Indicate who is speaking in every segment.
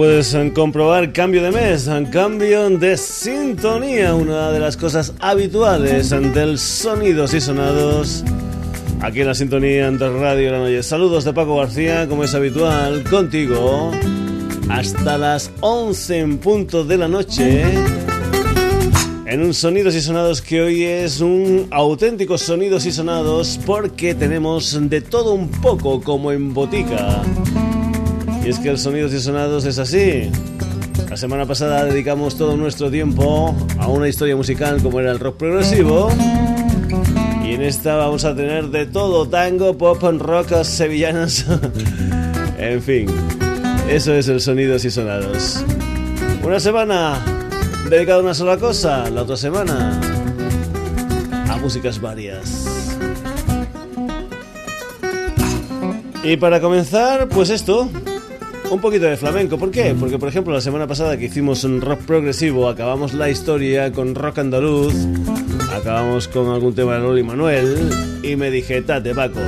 Speaker 1: puedes comprobar, cambio de mes, cambio de sintonía, una de las cosas habituales del sonidos y sonados aquí en la sintonía de Radio Granollers. Saludos de Paco García, como es habitual, contigo hasta las 11 en punto de la noche. En un Sonidos y Sonados que hoy es un auténtico Sonidos y Sonados porque tenemos de todo un poco como en botica. Es que el Sonidos y Sonados es así. La semana pasada dedicamos todo nuestro tiempo a una historia musical como era el rock progresivo. Y en esta vamos a tener de todo, tango, pop, rock, sevillanas. en fin, eso es el Sonidos y Sonados. Una semana dedicada a una sola cosa, la otra semana a músicas varias. Y para comenzar, pues esto, un poquito de flamenco. ¿Por qué? Porque, por ejemplo, la semana pasada que hicimos un rock progresivo, acabamos la historia con rock andaluz, acabamos con algún tema de Loli Manuel, y me dije, tate, Paco,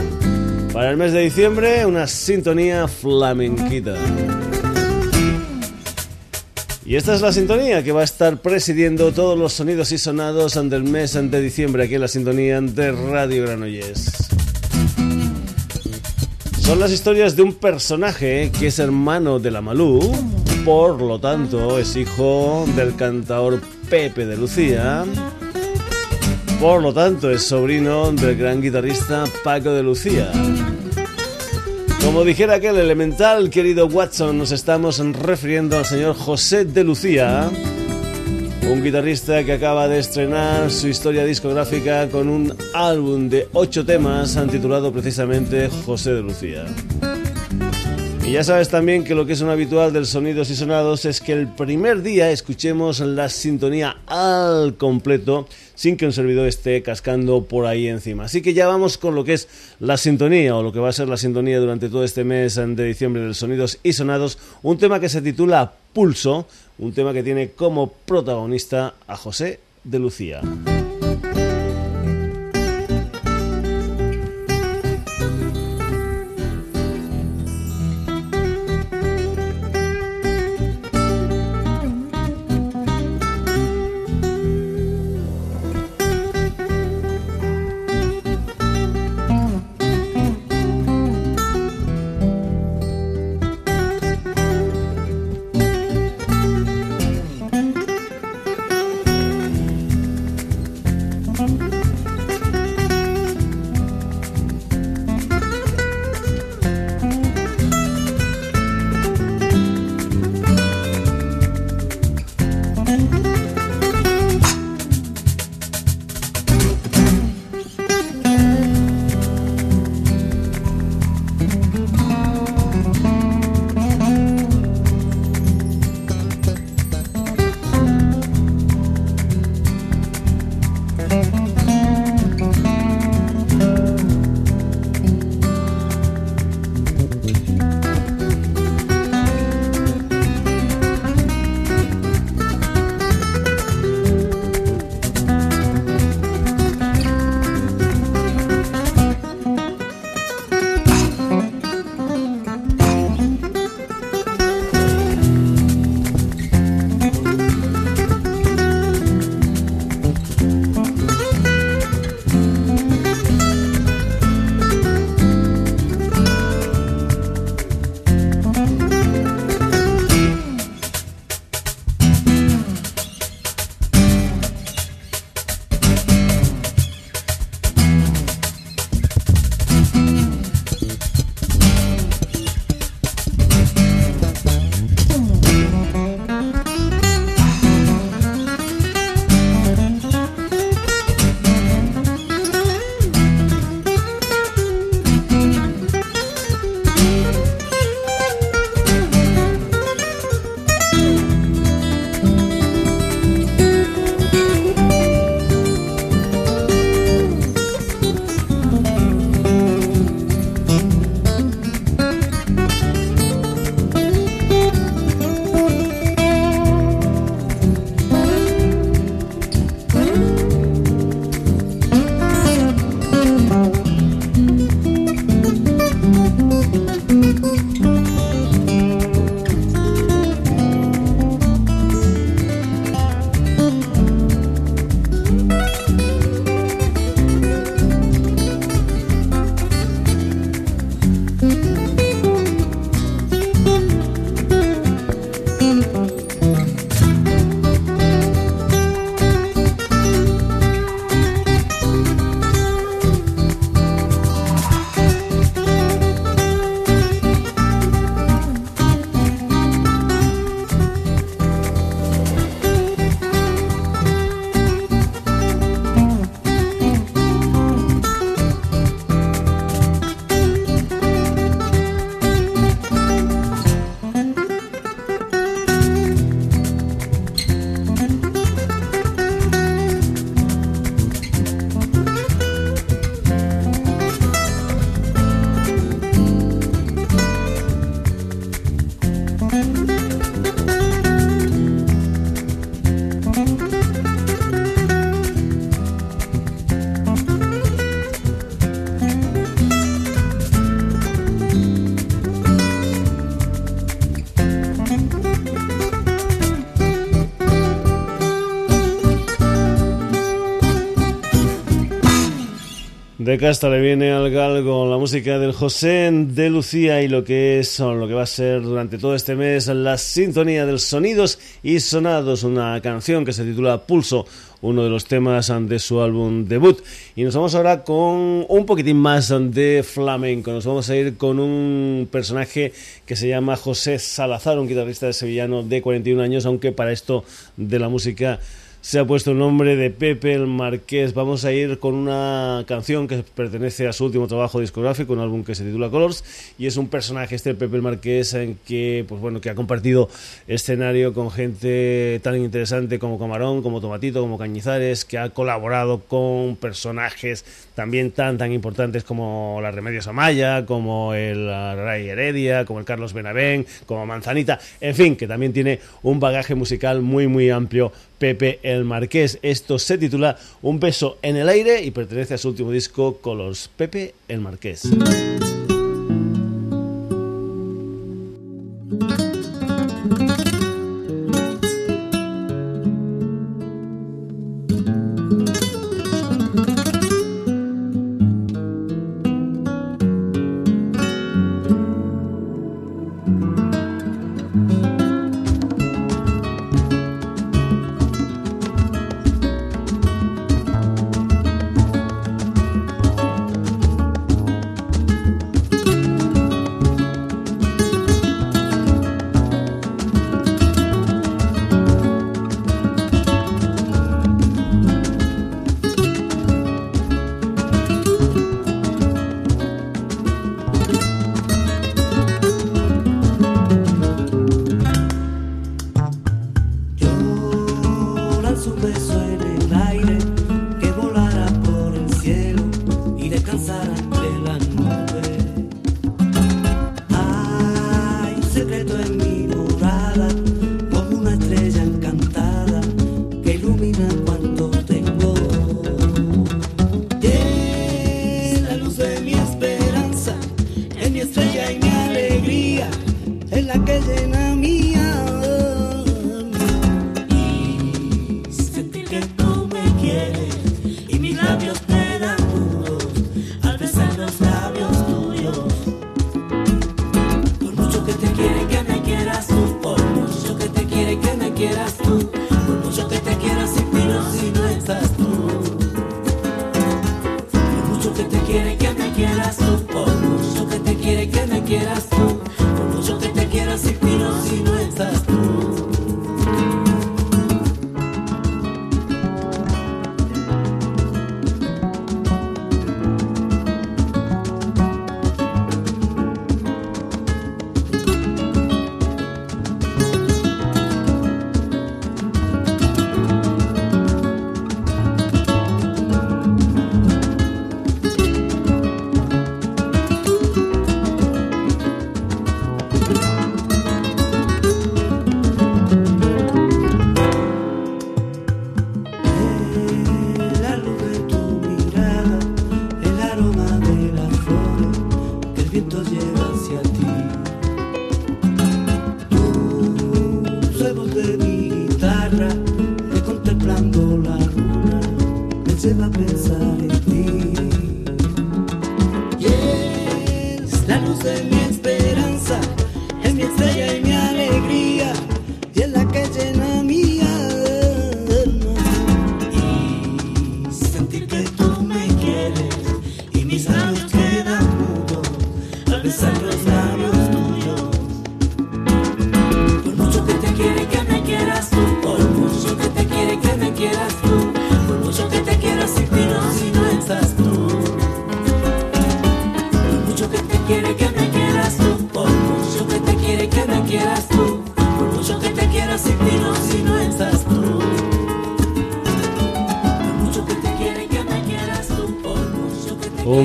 Speaker 1: para el mes de diciembre, una sintonía flamenquita. Y esta es la sintonía que va a estar presidiendo todos los sonidos y sonados del mes de diciembre aquí en la sintonía de Radio Granollers. Son las historias de un personaje que es hermano de la Malú, por lo tanto es hijo del cantador Pepe de Lucía, por lo tanto es sobrino del gran guitarrista Paco de Lucía. Como dijera aquel elemental, querido Watson, nos estamos refiriendo al señor José de Lucía un guitarrista que acaba de estrenar su historia discográfica con un álbum de ocho temas titulado precisamente José de Lucía. Y ya sabes también que lo que es un habitual del Sonidos y Sonados es que el primer día escuchemos la sintonía al completo sin que un servidor esté cascando por ahí encima. Así que ya vamos con lo que es la sintonía o lo que va a ser la sintonía durante todo este mes de diciembre del Sonidos y Sonados, un tema que se titula Pulso, un tema que tiene como protagonista a José de Lucía.
Speaker 2: De casta le viene al galgo la música del José de Lucía y lo que es lo que va a ser durante todo este mes la sintonía de sonidos y sonados, una canción que se titula Pulso, uno de los temas de su álbum debut. Y nos vamos ahora con un poquitín más de flamenco. Nos vamos a ir con un personaje que se llama José Salazar, un guitarrista sevillano de 41 años, aunque para esto de la música se ha puesto el nombre de Pepe el Marqués. Vamos a ir con una canción que pertenece a su último trabajo discográfico, un álbum que se titula Colors, y es un personaje este Pepe el Marqués en que, pues bueno, que ha compartido escenario con gente tan interesante como Camarón, como Tomatito, como Cañizares, que ha colaborado con personajes también tan tan importantes como la Remedios Amaya, como el Ray Heredia, como el Carlos Benavén, como Manzanita, en fin, que también tiene un bagaje musical muy muy amplio Pepe el Marqués. Esto se titula Un beso en el aire y pertenece a su último disco Colors. Pepe el Marqués.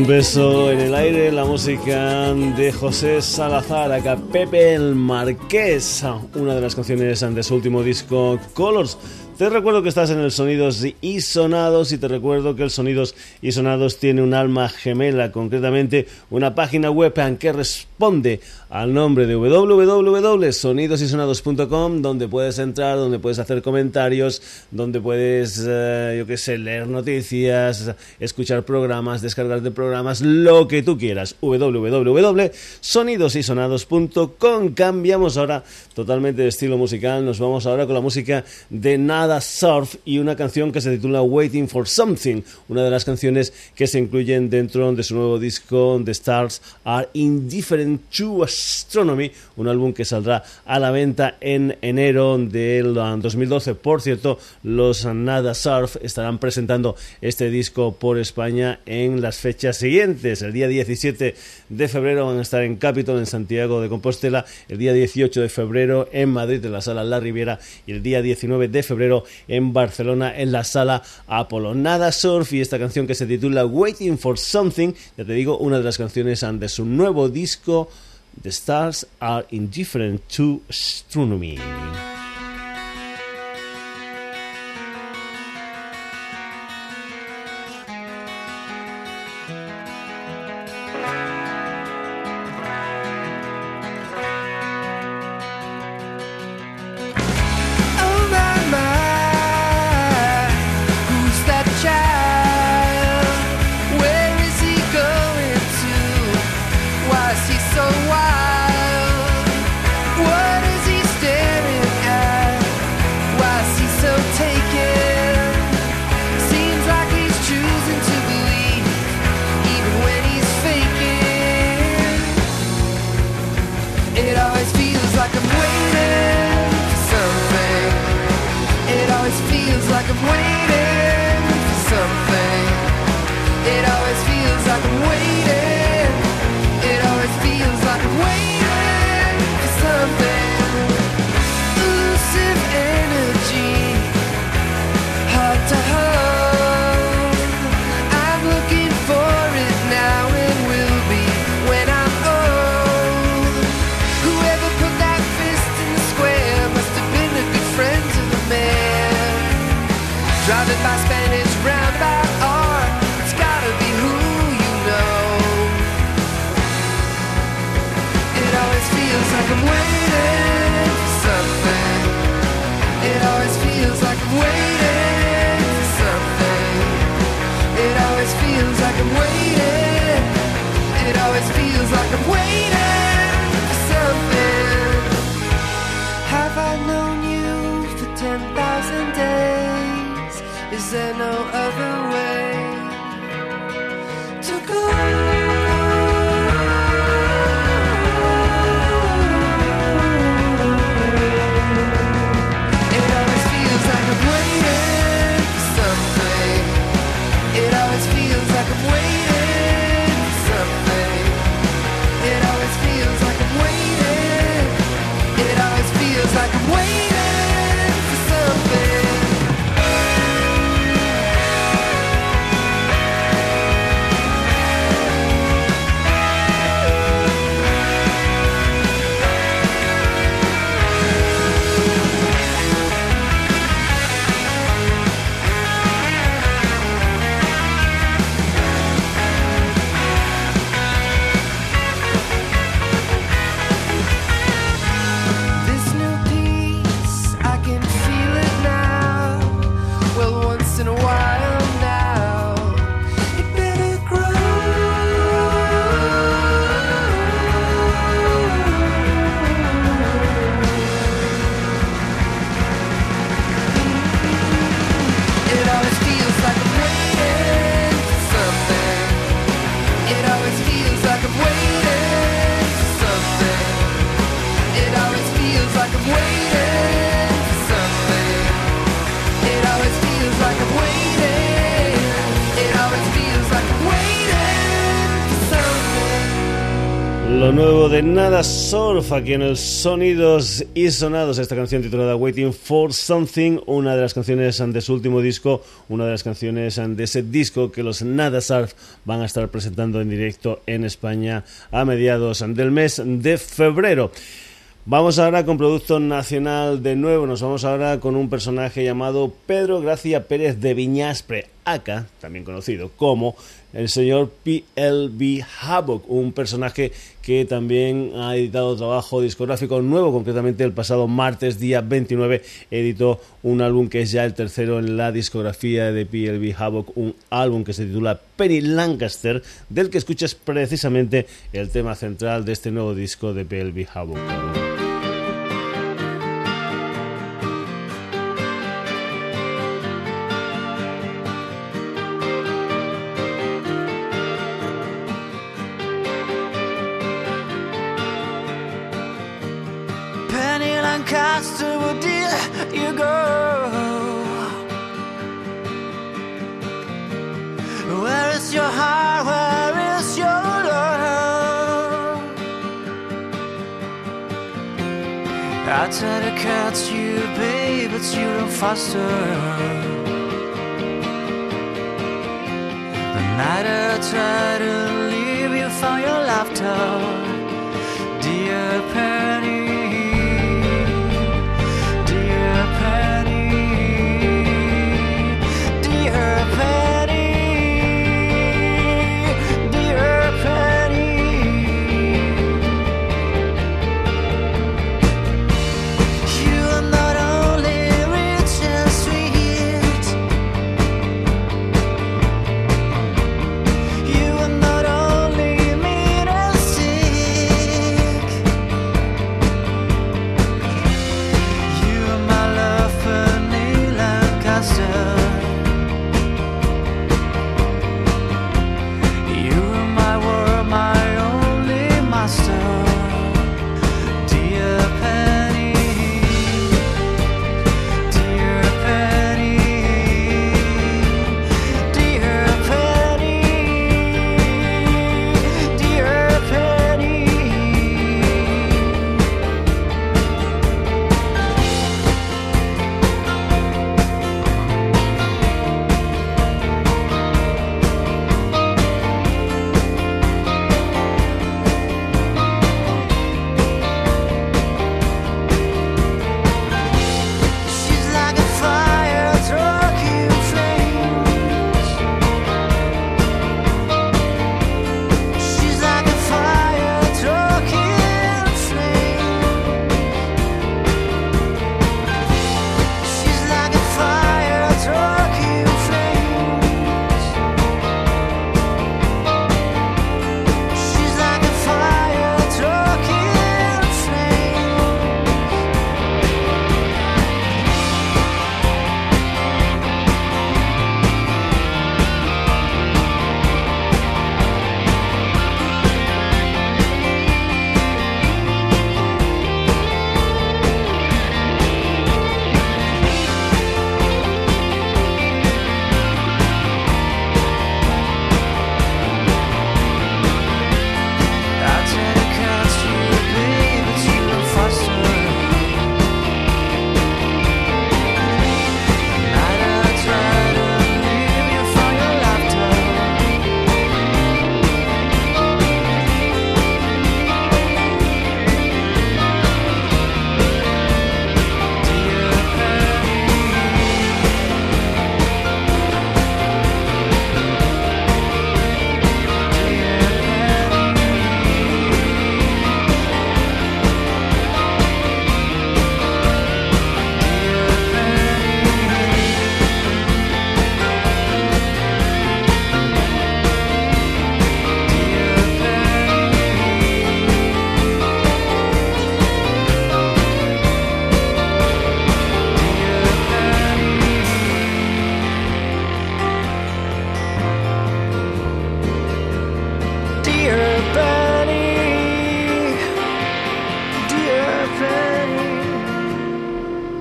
Speaker 2: Beso en el aire, la música de José Salazar, acá Pepe el Marqués, una de las canciones de su último disco Colors.
Speaker 3: Te recuerdo que estás en el Sonidos y Sonados y te recuerdo que el Sonidos y Sonados tiene un alma gemela, concretamente una página web en que responde al nombre de www.sonidosysonados.com donde puedes entrar, donde puedes hacer comentarios, donde puedes, eh, yo qué sé, leer noticias, escuchar programas, descargar de programas, lo que tú quieras. www.sonidosysonados.com Cambiamos ahora totalmente de estilo musical, nos vamos ahora con la música de Nada Surf y una canción que se titula Waiting for Something, una de las canciones que se incluyen dentro de su nuevo disco The Stars Are Indifferent to Astronomy, un álbum que saldrá a la venta en enero del 2012. Por cierto, los Nada Surf estarán presentando este disco por España en las fechas siguientes. El día 17 de febrero van a estar en Capitol, en Santiago de Compostela, el día 18 de febrero en Madrid, en la sala La Riviera, y el día 19 de febrero en Barcelona en la sala Apolo. Nada surf y esta canción que se titula Waiting for Something, ya te digo, una de las canciones de su nuevo disco The Stars Are Indifferent to Astronomy. Surf aquí en el Sonidos y Sonados. Esta canción titulada Waiting for Something, una de las canciones de su último disco, una de las canciones de ese disco que los Nada Surf van a estar presentando en directo en España a mediados del mes de febrero.
Speaker 1: Vamos ahora con producto nacional de nuevo. Nos vamos ahora con un personaje llamado Pedro Gracia Pérez de Viñaspre, acá, también conocido como el señor PLB Havoc, un personaje que también ha editado trabajo discográfico nuevo, concretamente el pasado martes día 29 editó un álbum que es ya el tercero en la discografía de PLB Havoc, un álbum que se titula Penny Lancaster, del que escuchas precisamente el tema central de este nuevo disco de PLB Havoc.
Speaker 2: Uncastable, dear, you go. Where is your heart? Where is your love? I tried to catch you, babe, but you run faster. night I try to leave you for your laughter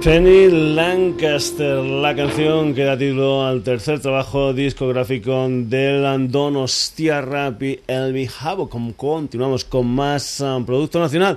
Speaker 2: Penny
Speaker 1: Lancaster, la canción que da título al tercer trabajo discográfico del Donostia Rap y Elvi Havoc. Continuamos con más um, producto nacional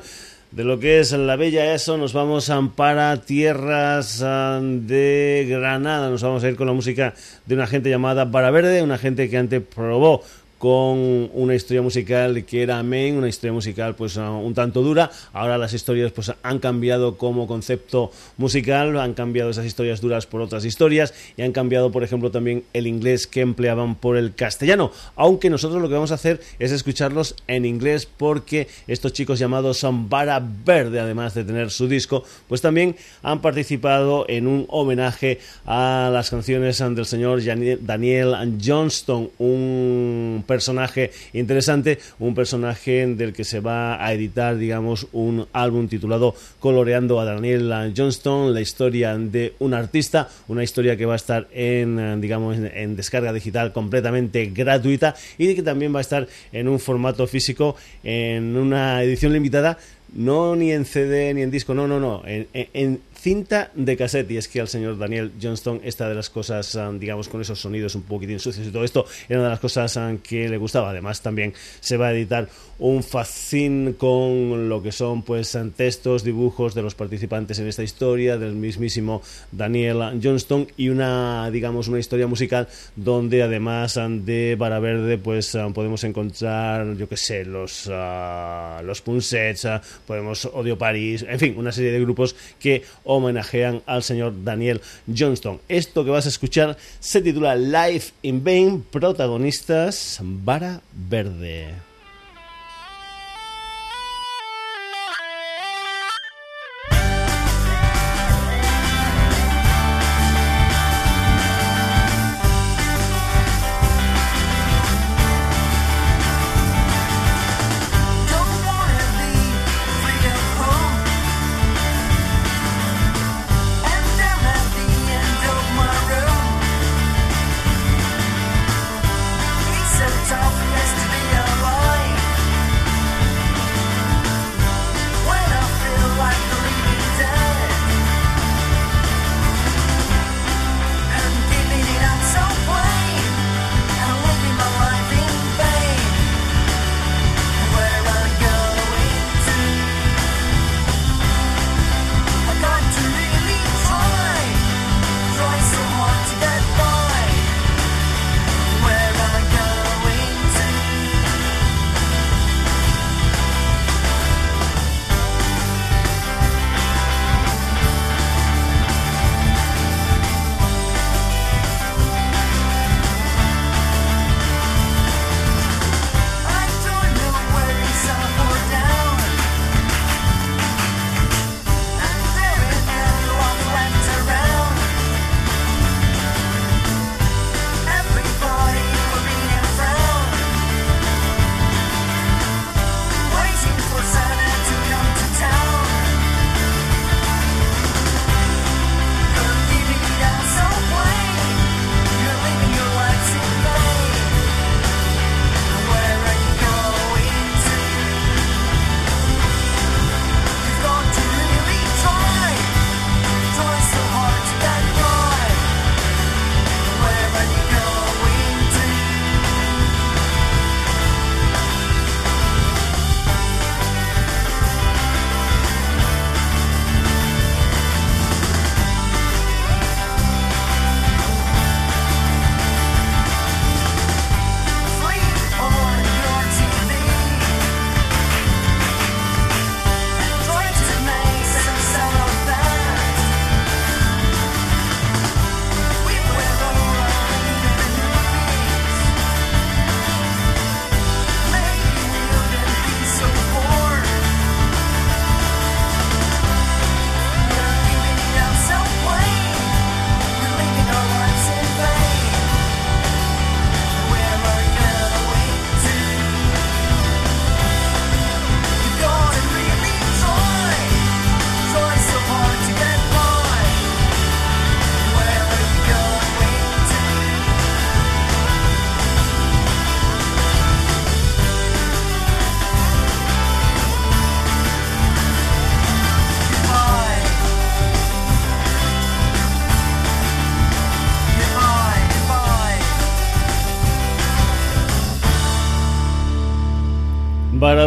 Speaker 1: de lo que es la bella eso, nos vamos a para tierras um, de Granada. Nos vamos a ir con la música de una gente llamada Vara Verde, una gente que antes probó con una historia musical que era main, una historia musical pues un tanto dura. Ahora las historias pues han cambiado como concepto musical, han cambiado esas historias duras por otras historias y han cambiado, por ejemplo, también el inglés que empleaban por el castellano. Aunque nosotros lo que vamos a hacer es escucharlos en inglés porque estos chicos llamados son Vara Verde, además de tener su disco, pues también han participado en un homenaje a las canciones del señor Daniel Johnston, un personaje interesante, un personaje del que se va a editar, digamos, un álbum titulado Coloreando a Daniel Johnston, la historia de un artista, una historia que va a estar en, digamos, en, descarga digital completamente gratuita y que también va a estar en un formato físico, en una edición limitada no ni en CD ni en disco, no, no, no, en, cinta de cassette. Y es que al señor Daniel Johnston, esta de las cosas, ah, digamos, con esos sonidos un poquitín sucios y todo esto, era una de las cosas ah, que le gustaba. Además, también se va a editar un facín con lo que son, pues, textos, dibujos de los participantes en esta historia, del mismísimo Daniel Johnston, y una, digamos, una historia musical donde además ah, de Vara Verde, pues, podemos encontrar, yo qué sé, los, los Punsets, podemos Odio París, en fin, una serie de grupos que homenajean al señor Daniel Johnston. Esto que vas a escuchar se titula Life in Vain, protagonistas Vara Verde.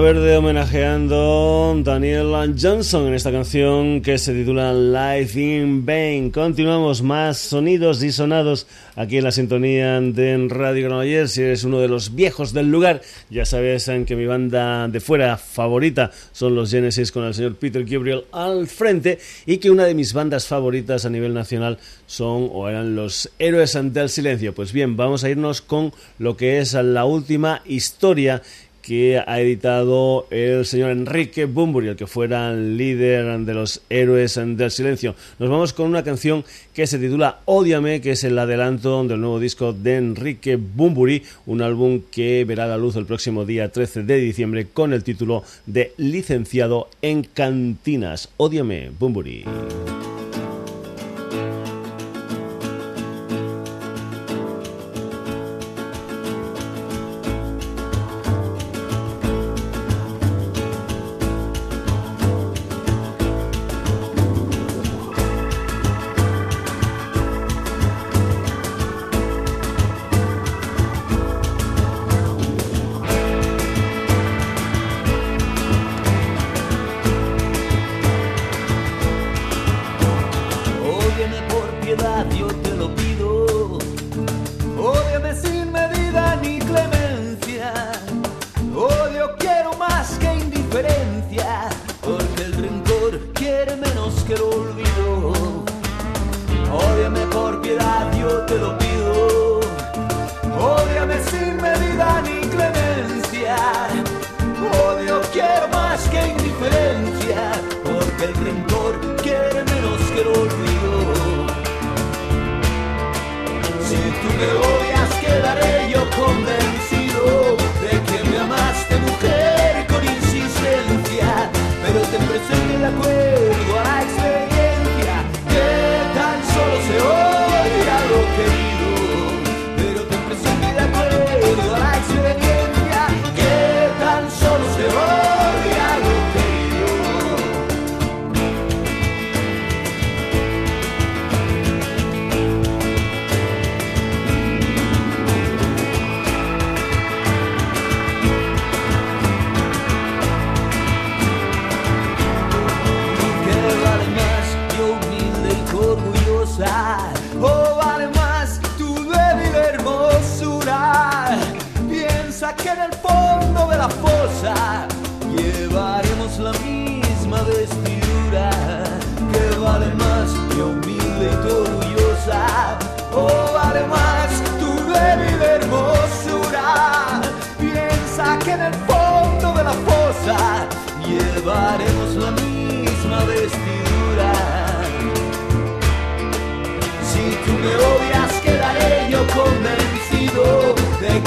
Speaker 1: Verde homenajeando Daniel Johnson en esta canción que se titula Life in Vain. Continuamos más sonidos y sonados aquí en la sintonía de Radio Granollers. Si eres uno de los viejos del lugar, ya sabes que mi banda de fuera favorita son los Genesis con el señor Peter Gabriel al frente y que una de mis bandas favoritas a nivel nacional son o eran los Héroes ante el Silencio. Pues bien, vamos a irnos con lo que es la última historia que ha editado el señor Enrique Bumburi, el que fuera líder de los héroes del silencio. Nos vamos con una canción que se titula Odiame, que es el adelanto del nuevo disco de Enrique Bumburi, un álbum que verá la luz el próximo día 13 de diciembre con el título de Licenciado en Cantinas.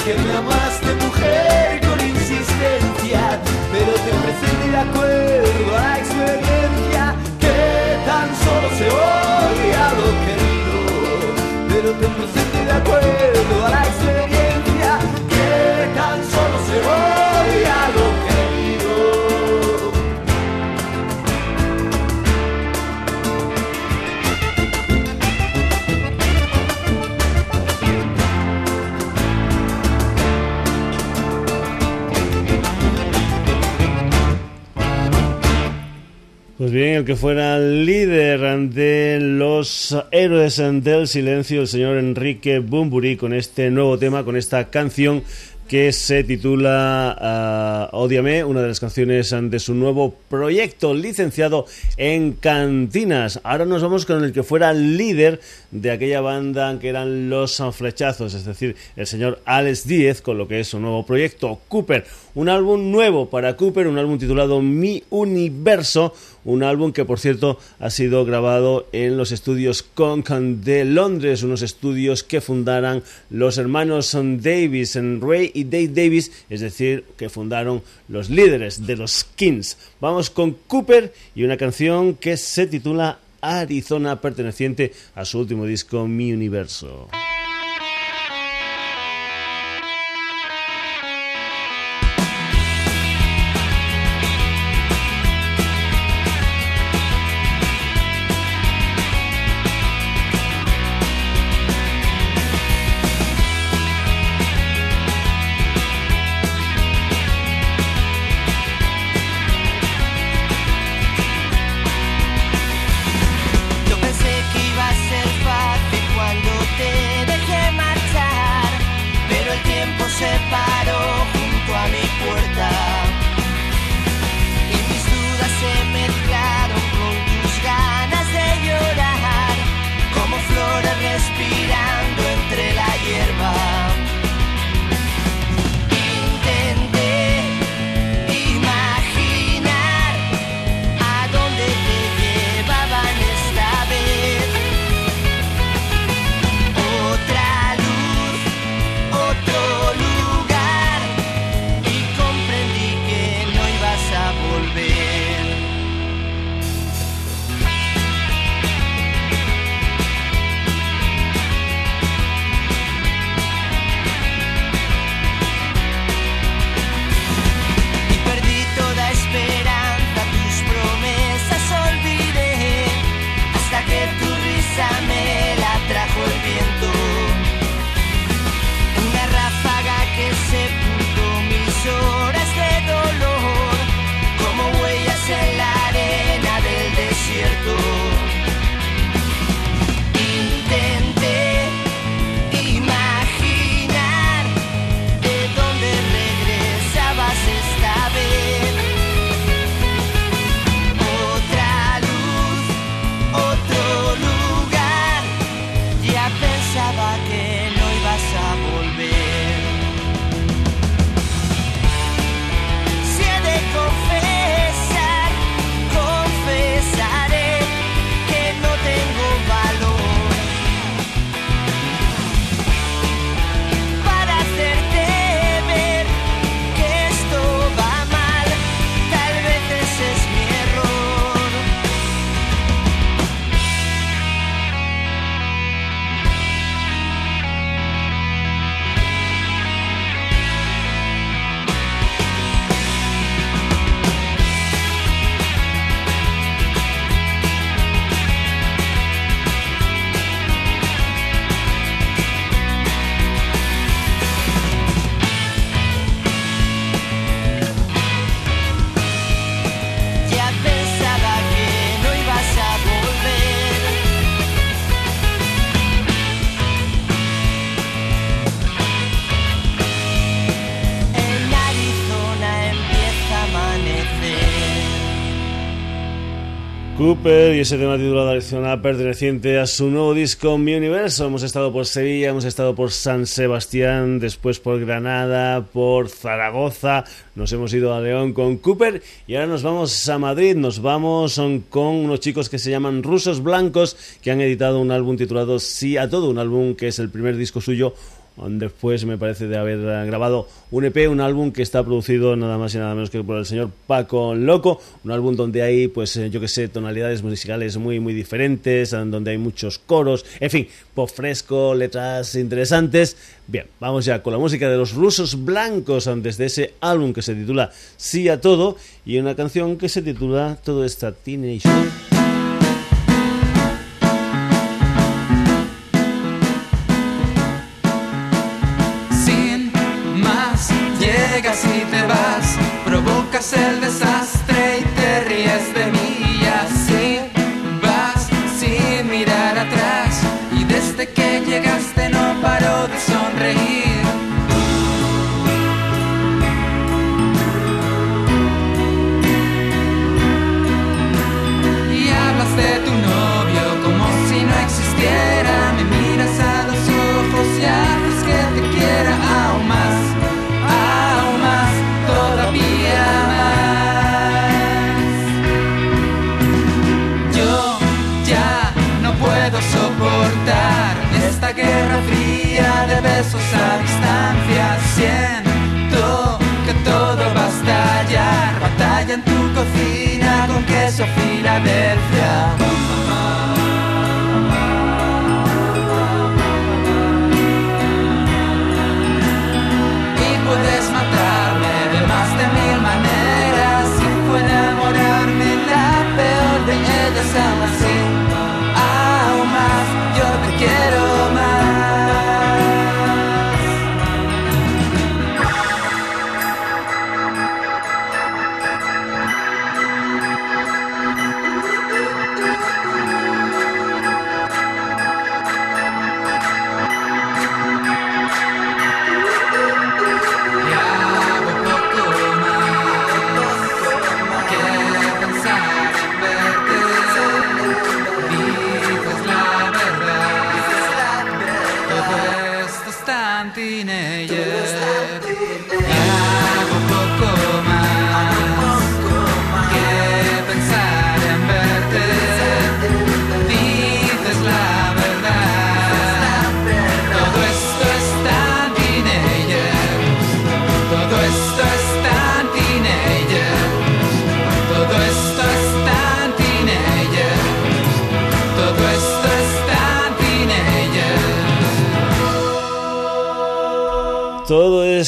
Speaker 1: que me amas. El que fuera líder de los héroes del silencio, el señor Enrique Bumburi, con este nuevo tema, con esta canción que se titula uh, una de las canciones de su nuevo proyecto licenciado en Cantinas. Ahora nos vamos con el que fuera líder de aquella banda que eran Los Flechazos, es decir, el señor Alex Díez, con lo que es su nuevo proyecto, Cooper. Un álbum nuevo para Cooper, un álbum titulado Mi Universo, un álbum que por cierto ha sido grabado en los estudios Concan de Londres, unos estudios que fundaran los hermanos Davis, Ray y Dave Davis, es decir, que fundaron los líderes de los Kings. Vamos con Cooper y una canción que se titula Arizona, perteneciente a su último disco Mi Universo.
Speaker 4: Y ese tema titulado Adicional perteneciente a su nuevo disco Mi Universo. Hemos estado por Sevilla, hemos estado por San Sebastián, después por Granada, por Zaragoza, nos hemos ido a León con Cooper y ahora nos vamos a Madrid, nos vamos con unos chicos que se llaman Rusos Blancos que han editado un álbum titulado Sí a todo, un álbum que es el primer disco suyo después me parece de haber grabado un EP, un álbum que está producido nada más y nada menos que por el señor Paco Loco, un álbum donde hay, pues eh, yo que sé, tonalidades musicales muy muy diferentes, donde hay muchos coros, en fin, pop fresco, letras interesantes. Bien, vamos ya con la música de los rusos blancos desde ese álbum que se titula Sí a todo y una canción que se titula Todo esta teenage.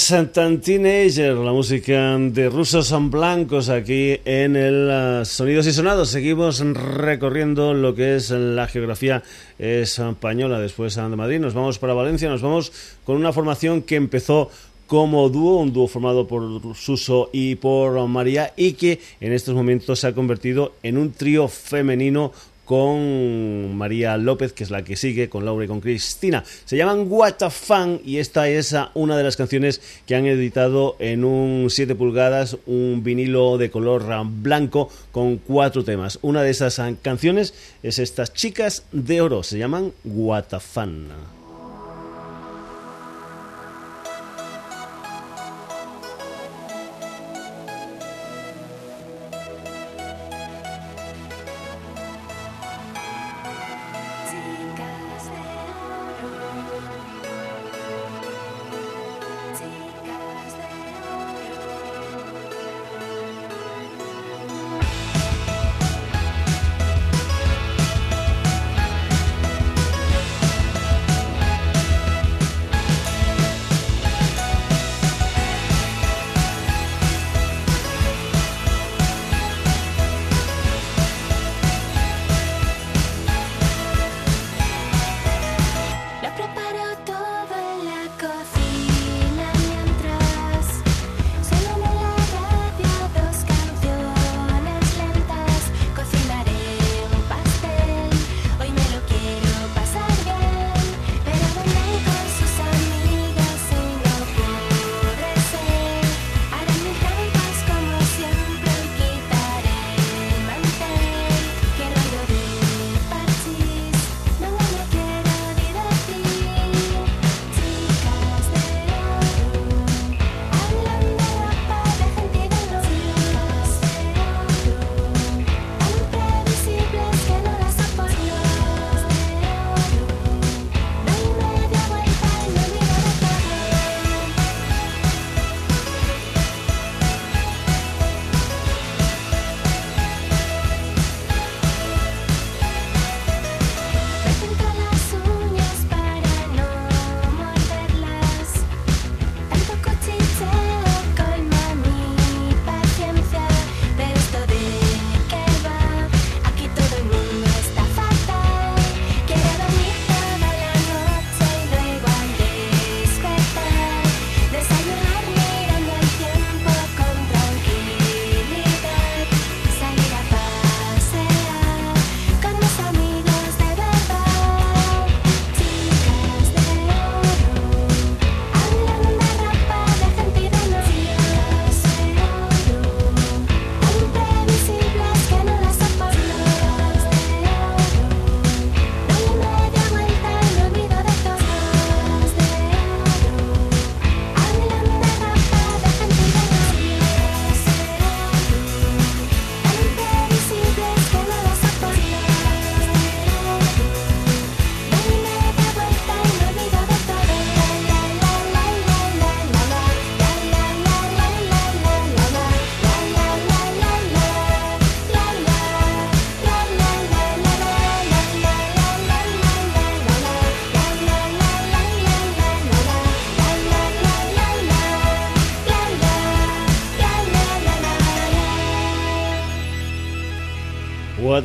Speaker 1: Tan
Speaker 5: teenager, la música de Rusos son Blancos aquí en el uh, Sonidos y Sonados. Seguimos recorriendo lo que es la geografía española después de Madrid. Nos vamos para Valencia, nos vamos con una formación que empezó como dúo, un dúo formado por Suso y por María y que en estos momentos se ha convertido en un trío femenino con María López, que es la que sigue, con Laura y con Cristina. Se llaman What a Fan y esta es una de las canciones que han editado en un 7 pulgadas, un vinilo de color blanco con cuatro temas. Una de esas canciones es estas chicas de oro, se llaman What a Fan.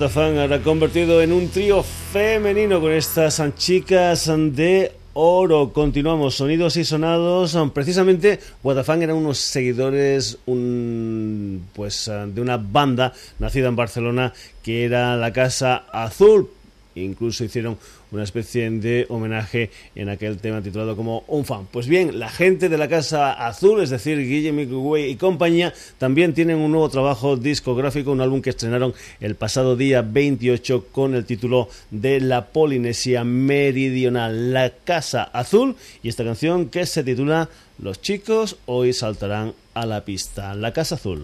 Speaker 5: Fan ahora convertido en un trío femenino con estas chicas de oro. Continuamos, sonidos y sonados. Precisamente, Fan eran unos seguidores pues, de una banda nacida en Barcelona que era la Casa Azul. Incluso hicieron
Speaker 2: una especie de homenaje en aquel tema titulado como Un fan. Pues bien, la gente de la Casa Azul, es decir, Guillermo Way y compañía, también tienen un nuevo trabajo discográfico, un álbum que estrenaron el pasado día 28 con el título de La Polinesia Meridional, La Casa Azul, y esta canción que se titula Los chicos hoy saltarán a la pista, La Casa Azul.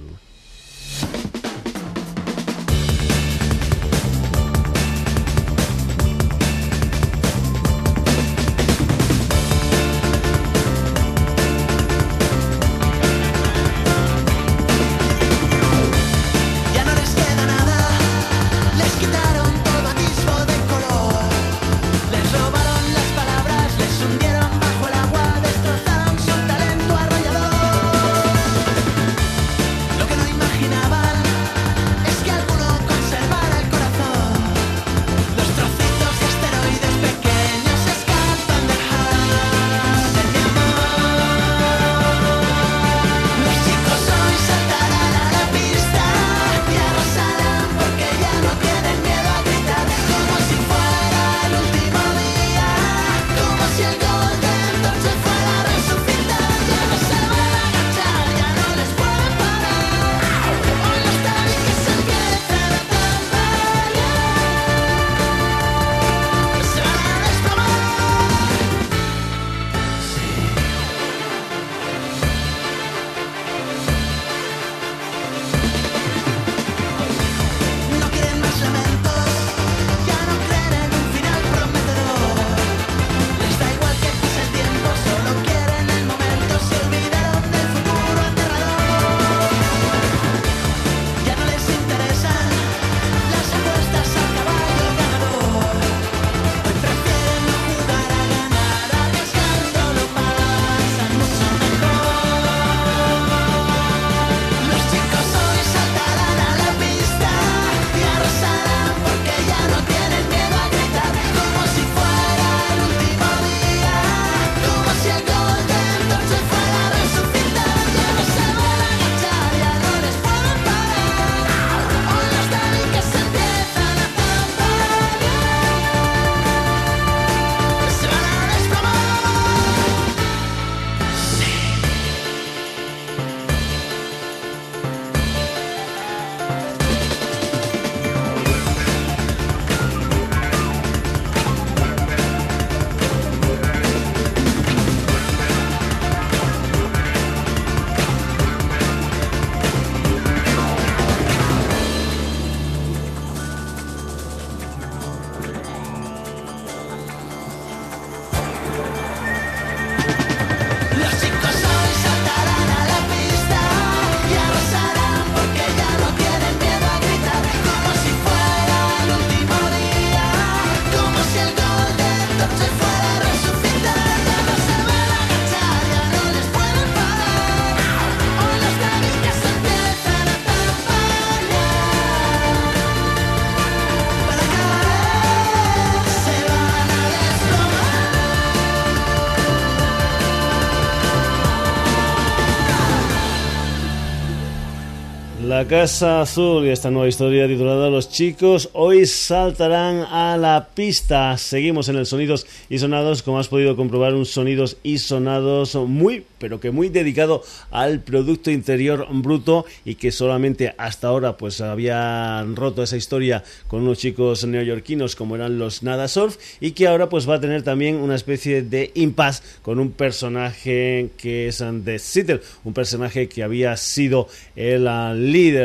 Speaker 2: Casa Azul y esta nueva historia titulada Los chicos hoy saltarán a la pista. Seguimos en el Sonidos y Sonados, como has podido comprobar, un Sonidos y Sonados muy, pero que muy dedicado al Producto Interior Bruto y que solamente hasta ahora pues habían roto esa historia con unos chicos neoyorquinos como eran los Nada Surf y que ahora pues va a tener también una especie de impasse con un personaje que es The Sitter, un personaje que había sido el ah,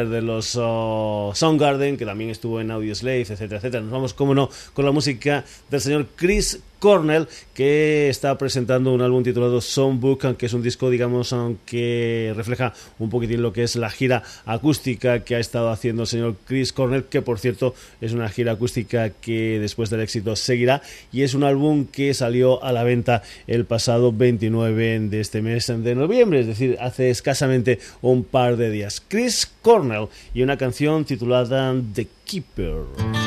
Speaker 2: de los oh, Soundgarden, que también estuvo en Audioslave, etcétera, etcétera. Nos vamos, como no, con la música del señor Chris Cornell, que está presentando un álbum titulado Songbook, que es un disco, digamos, que refleja un poquitín lo que es la gira acústica que ha estado haciendo el señor Chris Cornell, que por cierto es una gira acústica que después del éxito seguirá, y es un álbum que salió a la venta el pasado 29 de este mes de noviembre, es decir, hace escasamente un par de días. Chris Cornell y una canción titulada The Keeper.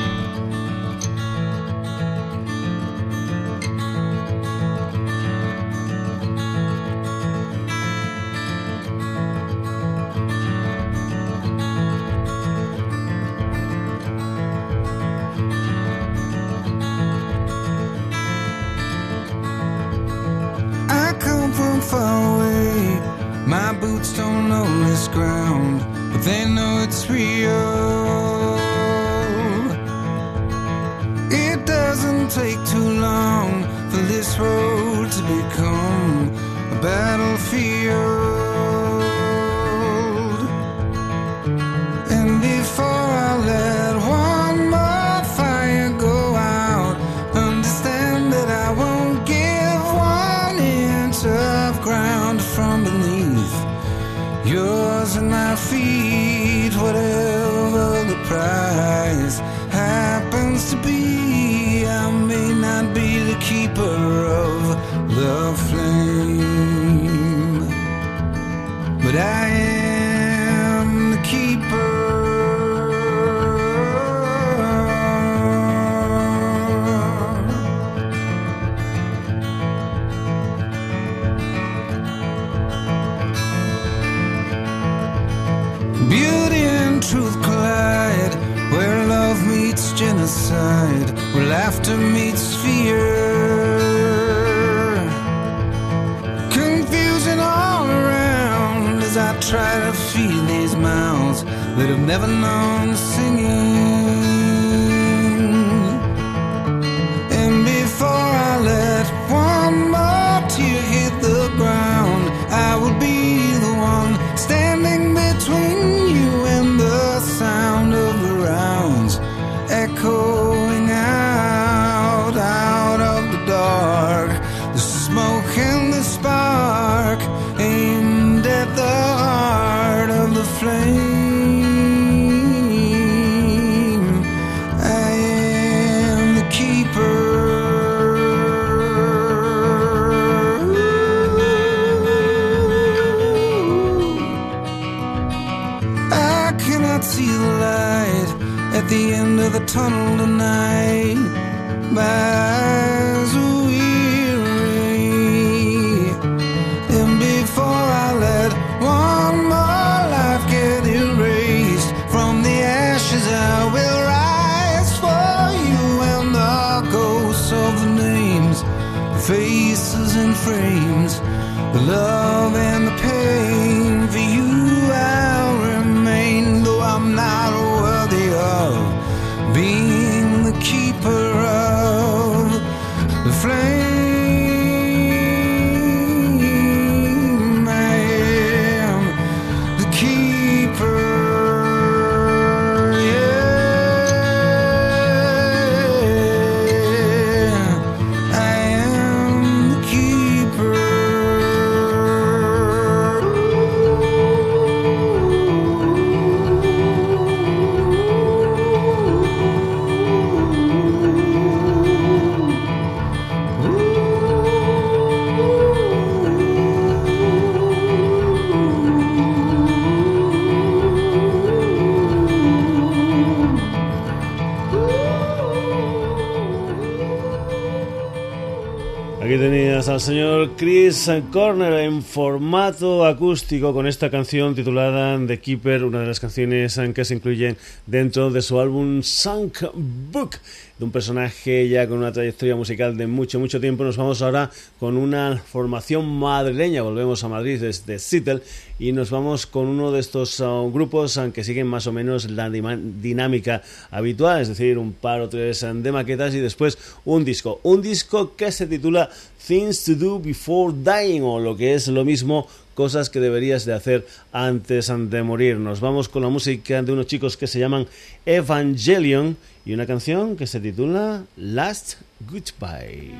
Speaker 1: Al señor Chris Corner en formato acústico con esta canción titulada The Keeper, una de las canciones que se incluyen dentro de su álbum Sunk Book, de un personaje ya con una trayectoria musical de mucho, mucho tiempo. Nos vamos ahora con una formación madrileña, volvemos a Madrid desde Seattle y nos vamos con uno de estos uh, grupos que siguen más o menos la dinámica habitual, es decir, un par o tres uh, de maquetas y después un disco. Un disco que se titula Things to Do Before Dying o lo que es lo mismo cosas que deberías de hacer antes de morir. Nos vamos con la música de unos chicos que se llaman Evangelion y una canción que se titula Last Goodbye.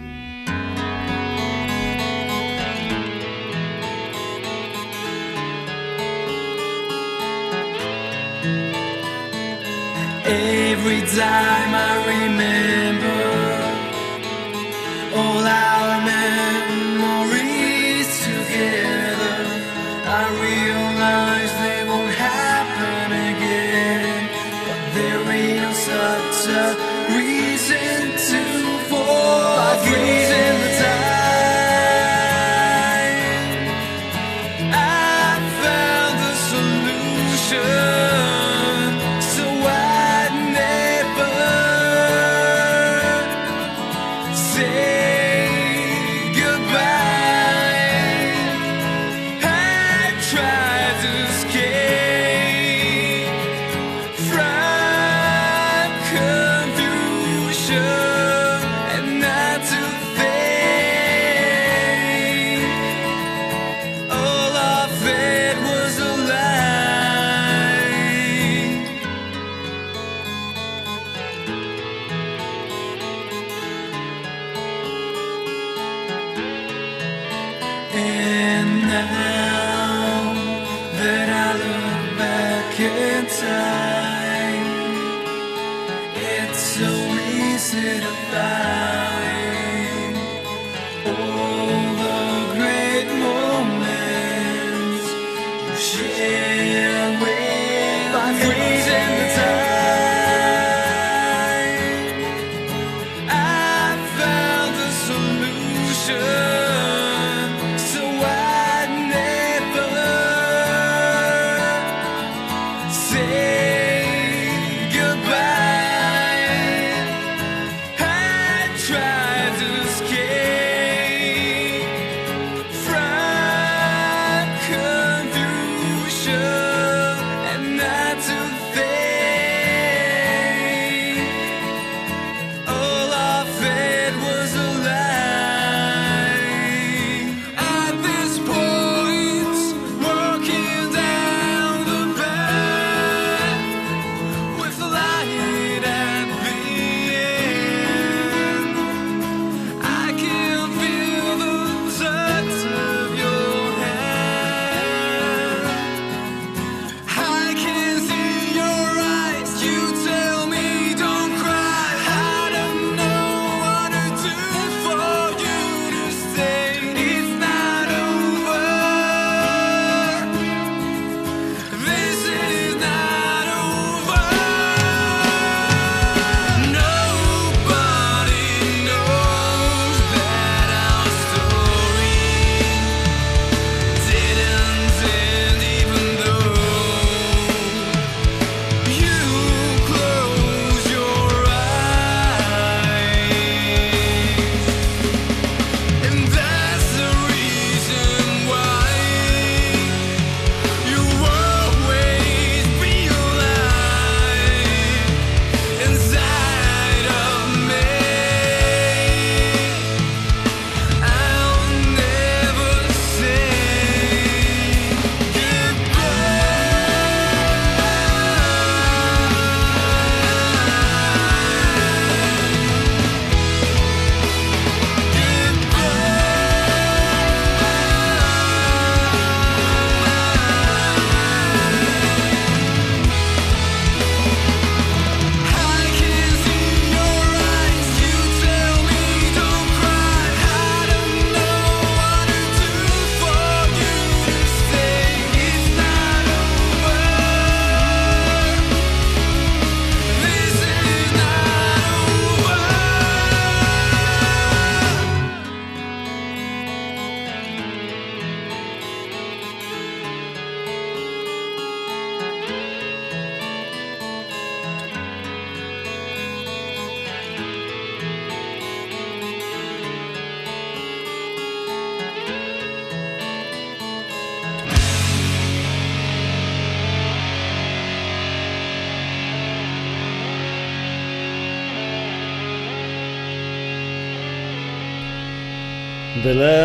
Speaker 3: Every time I remember all our memories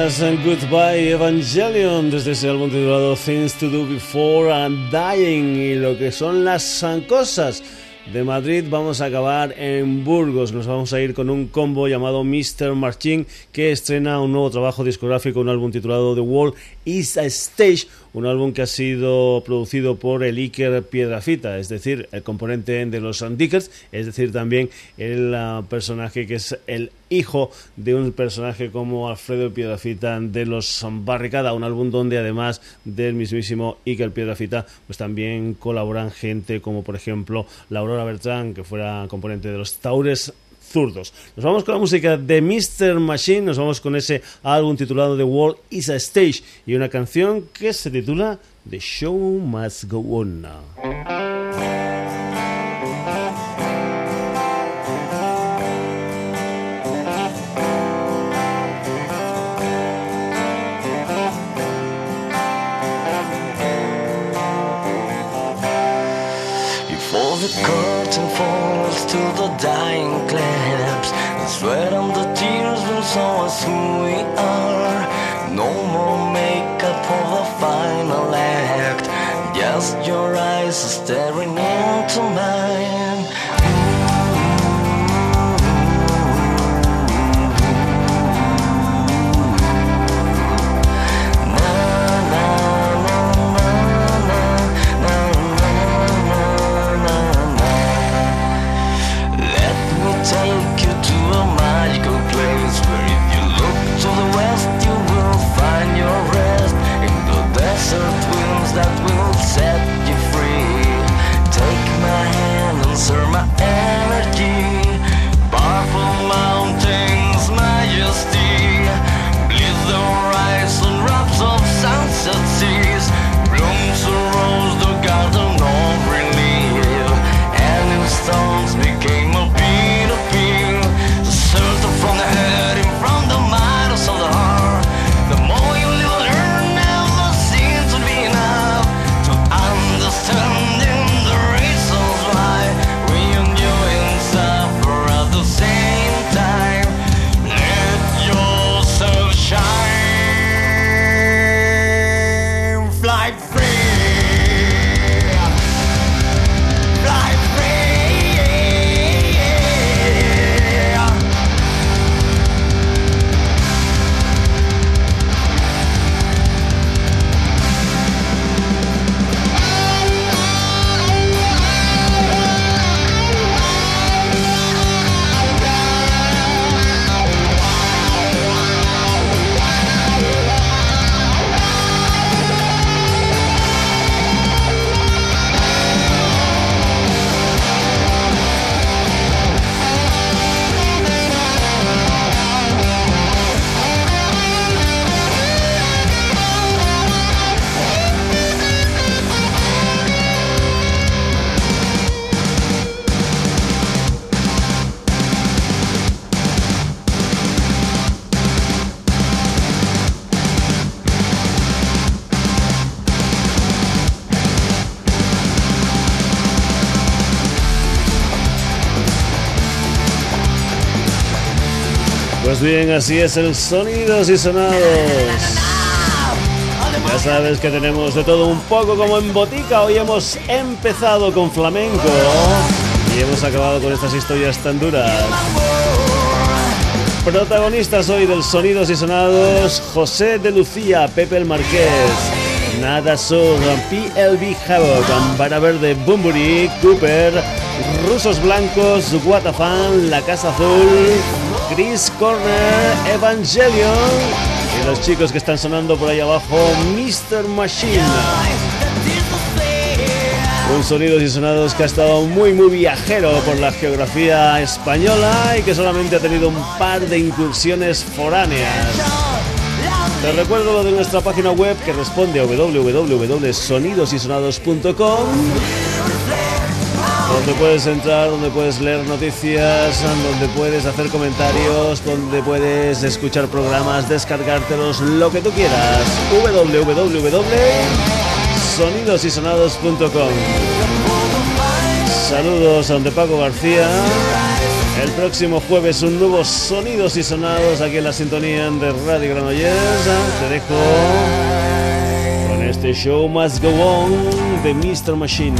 Speaker 6: And
Speaker 1: Goodbye Evangelion desde ese álbum titulado Things to Do Before and Dying y lo que son las cosas de Madrid vamos a acabar en Burgos nos vamos a ir con un combo llamado Mr. Marching que estrena un nuevo trabajo discográfico un álbum titulado The World is a Stage un álbum que ha sido producido por el Iker Piedrafita, es decir, el componente de los Dickers, es decir, también el uh, personaje que es el hijo de un personaje como Alfredo Piedrafita de los Barricada, un álbum donde además del mismísimo Iker Piedrafita, pues también colaboran gente como por ejemplo la Aurora que fuera componente de los Taures zurdos. Nos vamos con la música de Mr. Machine, nos vamos con ese álbum titulado The World is a Stage y una canción que se titula The Show Must Go On.
Speaker 7: To the dying claps, the sweat and the tears will show us who we are. No more makeup for the final act, just your eyes staring into mine.
Speaker 1: Así es el sonidos y sonados. Ya sabes que tenemos de todo un poco como en botica. Hoy hemos empezado con flamenco y hemos acabado con estas historias tan duras. Protagonistas hoy del Sonidos y Sonados, José de Lucía, Pepe el Marqués, Nada Sur, PLB Havoc, Ambara Verde, Bumburi, Cooper, Rusos Blancos, Guatafan, La Casa Azul, Chris Corner, Evangelion y los chicos que están sonando por ahí abajo, Mr. Machine. Un sonidos y sonados que ha estado muy muy viajero por la geografía española y que solamente ha tenido un par de incursiones foráneas. Te recuerdo lo de nuestra página web que responde a www.sonidosysonados.com donde puedes entrar, donde puedes leer noticias, donde puedes hacer comentarios, donde puedes escuchar programas, descargártelos, lo que tú quieras. www.sonidosysonados.com Saludos a donde Paco García. El próximo jueves un nuevo Sonidos y Sonados aquí en la sintonía de Radio Granollers. Te dejo con este show Must Go On de Mr. Machine.